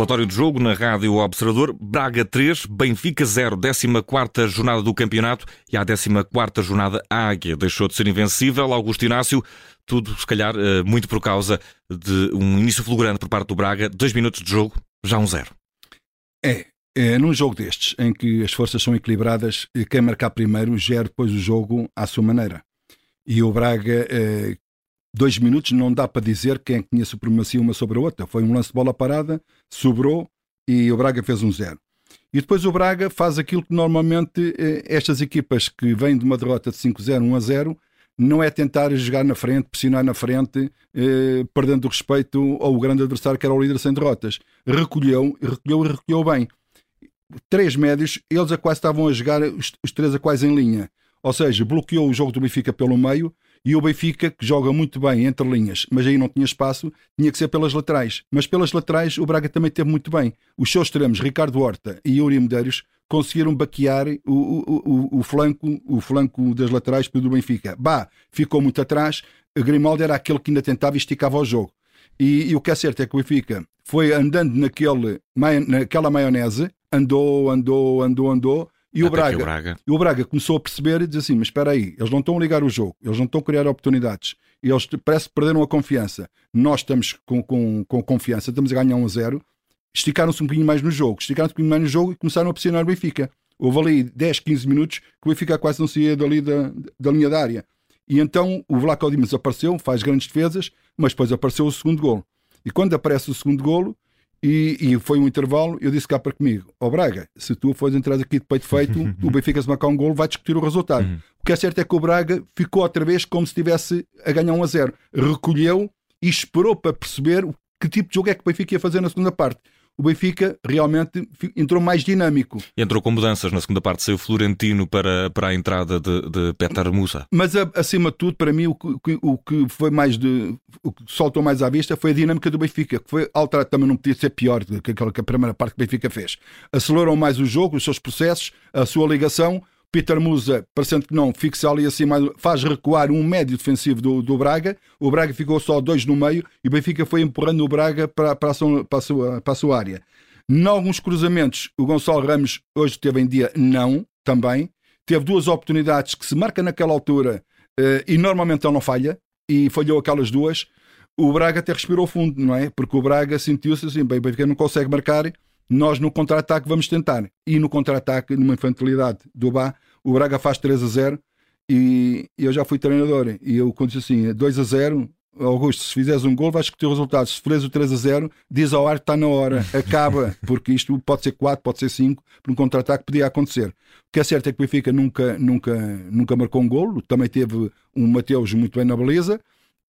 Relatório de jogo na Rádio Observador. Braga 3, Benfica 0, 14 jornada do campeonato e à 14 jornada a Águia deixou de ser invencível. Augusto Inácio, tudo se calhar eh, muito por causa de um início fulgurante por parte do Braga. Dois minutos de jogo, já um zero. É, é num jogo destes, em que as forças são equilibradas, quem marcar primeiro gera depois o jogo à sua maneira. E o Braga, eh, dois minutos não dá para dizer quem tinha supremacia uma sobre a outra. Foi um lance de bola parada, sobrou e o Braga fez um zero. E depois o Braga faz aquilo que normalmente eh, estas equipas que vêm de uma derrota de 5-0, 1-0, não é tentar jogar na frente, pressionar na frente, eh, perdendo o respeito ao grande adversário que era o líder sem derrotas. Recolheu, recolheu e recolheu bem. Três médios, eles a quase estavam a jogar, os, os três a quase em linha. Ou seja, bloqueou o jogo do Benfica pelo meio, e o Benfica, que joga muito bem entre linhas, mas aí não tinha espaço, tinha que ser pelas laterais. Mas pelas laterais o Braga também teve muito bem. Os seus extremos, Ricardo Horta e Yuri Medeiros, conseguiram baquear o, o, o, o, flanco, o flanco das laterais do Benfica. Bah, ficou muito atrás. Grimaldo era aquele que ainda tentava e esticava o jogo. E, e, o que é certo é que o Benfica foi andando naquele, naquela maionese, andou, andou, andou, andou, e o Braga, o Braga, E o Braga começou a perceber e diz assim: Mas espera aí, eles não estão a ligar o jogo, eles não estão a criar oportunidades, eles parece que perderam a confiança. Nós estamos com, com, com confiança, estamos a ganhar 1 a 0. Esticaram-se um bocadinho mais no jogo, esticaram-se um bocadinho mais no jogo e começaram a pressionar o Benfica. Houve ali 10, 15 minutos que o Benfica quase não saía dali da, da linha da área. E então o Vlaco Dimas apareceu, faz grandes defesas, mas depois apareceu o segundo golo. E quando aparece o segundo golo, e, e, foi um intervalo, eu disse cá para comigo, ó oh Braga, se tu fores entrar aqui de peito feito, o Benfica se marcar um gol vai discutir o resultado. Uhum. O que é certo é que o Braga ficou outra vez como se estivesse a ganhar 1 a 0. Recolheu e esperou para perceber que tipo de jogo é que o Benfica ia fazer na segunda parte o Benfica realmente entrou mais dinâmico. Entrou com mudanças na segunda parte, saiu Florentino para, para a entrada de, de Petar Musa. Mas acima de tudo, para mim, o que, o que foi mais de. o que soltou mais à vista foi a dinâmica do Benfica, que foi alterado também, não podia ser pior do que aquela que a primeira parte que o Benfica fez. Acelerou mais o jogo, os seus processos, a sua ligação Peter Musa, parecendo que não, fixa ali assim, faz recuar um médio defensivo do, do Braga. O Braga ficou só dois no meio e o Benfica foi empurrando o Braga para, para, a, sua, para, a, sua, para a sua área. Em alguns cruzamentos, o Gonçalo Ramos hoje teve em dia não, também. Teve duas oportunidades que se marca naquela altura uh, e normalmente ele não falha, e falhou aquelas duas. O Braga até respirou fundo, não é? Porque o Braga sentiu-se assim, bem, o Benfica não consegue marcar nós no contra-ataque vamos tentar. E no contra-ataque, numa infantilidade do Bá, o Braga faz 3 a 0 e eu já fui treinador. E eu quando disse assim, 2 a 0, Augusto, se fizeres um gol, vais ter o resultado. Se fizeres o 3 a 0, diz ao ar que está na hora, acaba, porque isto pode ser 4, pode ser 5, por um contra-ataque podia acontecer. O que é certo é que o Benfica nunca, nunca, nunca marcou um gol, também teve um Mateus muito bem na beleza.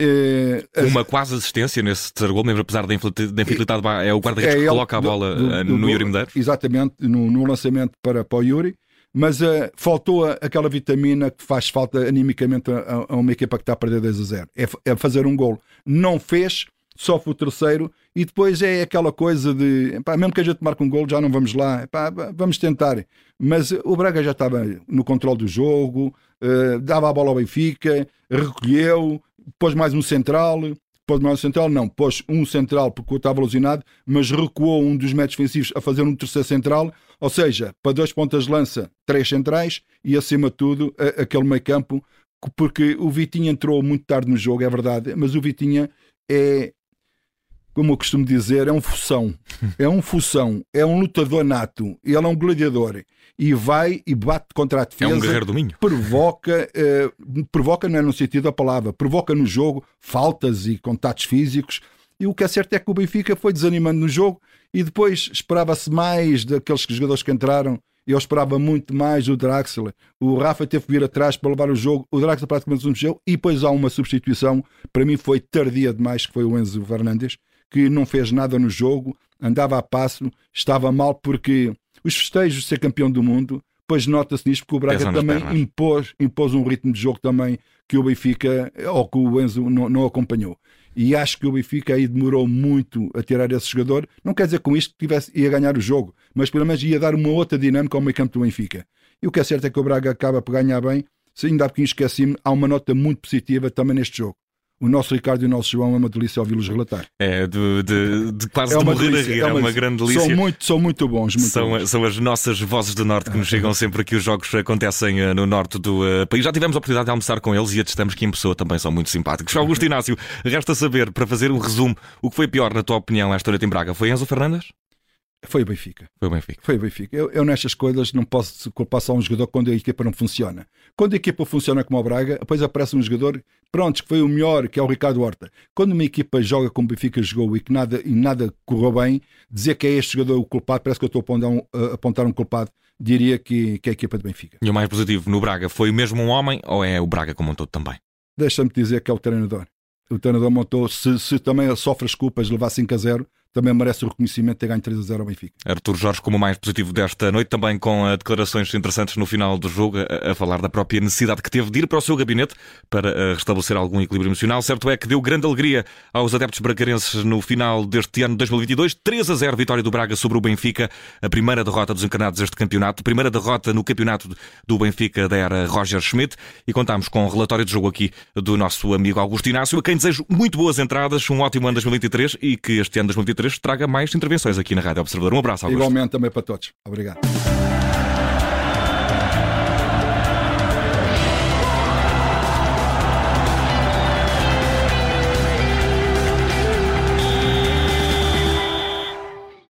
É, uma quase assistência nesse terceiro gol, mesmo apesar da infantilidade, é o guarda-redes é que coloca a bola do, do, eh, no do, Yuri Medeiros. Exatamente, no, no, lançamento para, para o Yuri. Mas uh, faltou aquela vitamina que faz falta animicamente a, a, uma equipa que está a perder 2 a 0. É, é fazer um gol. Não fez, sofre o terceiro e depois é aquela coisa de pá, mesmo que a gente marque um gol, já não vamos lá, pá, vamos tentar. Mas o Braga já estava no controle do jogo, uh, dava a bola ao Benfica, recolheu, pôs mais um central, pôs mais um central, não, pôs um central porque estava alucinado, mas recuou um dos métodos defensivos a fazer um terceiro central, ou seja, para dois pontas lança, três centrais e acima de tudo a, aquele meio campo, porque o Vitinha entrou muito tarde no jogo, é verdade, mas o Vitinha é, como eu costumo dizer, é um fução, é um fução, é um lutador nato, ele é um gladiador e vai e bate contra a defesa. É um guerreiro do Minho. Provoca, uh, provoca não é no sentido da palavra, provoca no jogo faltas e contatos físicos. E o que é certo é que o Benfica foi desanimando no jogo e depois esperava-se mais daqueles jogadores que entraram. Eu esperava muito mais o Draxler. O Rafa teve que vir atrás para levar o jogo. O Draxler praticamente não mexeu. E depois há uma substituição, para mim foi tardia demais, que foi o Enzo Fernandes, que não fez nada no jogo, andava a passo, estava mal porque os festejos de ser campeão do mundo, pois nota-se nisto porque o Braga também impôs, impôs um ritmo de jogo também que o Benfica ou que o Enzo não, não, acompanhou. E acho que o Benfica aí demorou muito a tirar esse jogador. Não quer dizer com isto que tivesse, ia ganhar o jogo, mas pelo menos ia dar uma outra dinâmica ao meio campo do Benfica. E o que é certo é que o Braga acaba por ganhar bem. Se ainda há pouquinho esqueci-me, há uma nota muito positiva também neste jogo. O nosso Ricardo e o nosso João é uma delícia ouvi-los relatar. É, de, de, de quase é de morrer delícia, a rir, é uma, é uma grande delícia. São muito, são muito bons. Muito são, bons. são as nossas vozes do Norte que nos chegam sempre que os jogos acontecem eh, no Norte do uh, país. Já tivemos a oportunidade de almoçar com eles e atestamos que em pessoa também são muito simpáticos. Augusto Inácio, resta saber, para fazer um resumo, o que foi pior, na tua opinião, esta noite em Braga? Foi Enzo Fernandes? Foi o Benfica. Foi o Benfica. Foi o Benfica. Eu, eu nestas coisas não posso culpar só um jogador quando a equipa não funciona. Quando a equipa funciona como o Braga, depois aparece um jogador, pronto, que foi o melhor, que é o Ricardo Horta. Quando uma equipa joga como o Benfica jogou e que nada, e nada correu bem, dizer que é este jogador o culpado, parece que eu estou a apontar um, a apontar um culpado, diria que, que é a equipa de Benfica. E o mais positivo no Braga foi mesmo um homem ou é o Braga como um todo também? Deixa-me dizer que é o treinador. O treinador montou, se, se também sofre as culpas de levar 5 a 0, também merece o reconhecimento de ter ganho 3 a 0 ao Benfica. Artur Jorge, como mais positivo desta noite, também com uh, declarações interessantes no final do jogo, a, a, falar da própria necessidade que teve de ir para o seu gabinete para uh, restabelecer algum equilíbrio emocional. Certo é que deu grande alegria aos adeptos bracarenses no final deste ano de 2022. 3 a 0 vitória do Braga sobre o Benfica, a primeira derrota dos encarnados deste campeonato, primeira derrota no campeonato do Benfica da era Roger Schmidt. E contámos com o um relatório de jogo aqui do nosso amigo Augusto Inácio, a quem desejo muito boas entradas, um ótimo ano 2023 e que este ano 2023 traga mais intervenções aqui na Rádio Observador. Um abraço, Augusto. Igualmente também para todos. Obrigado.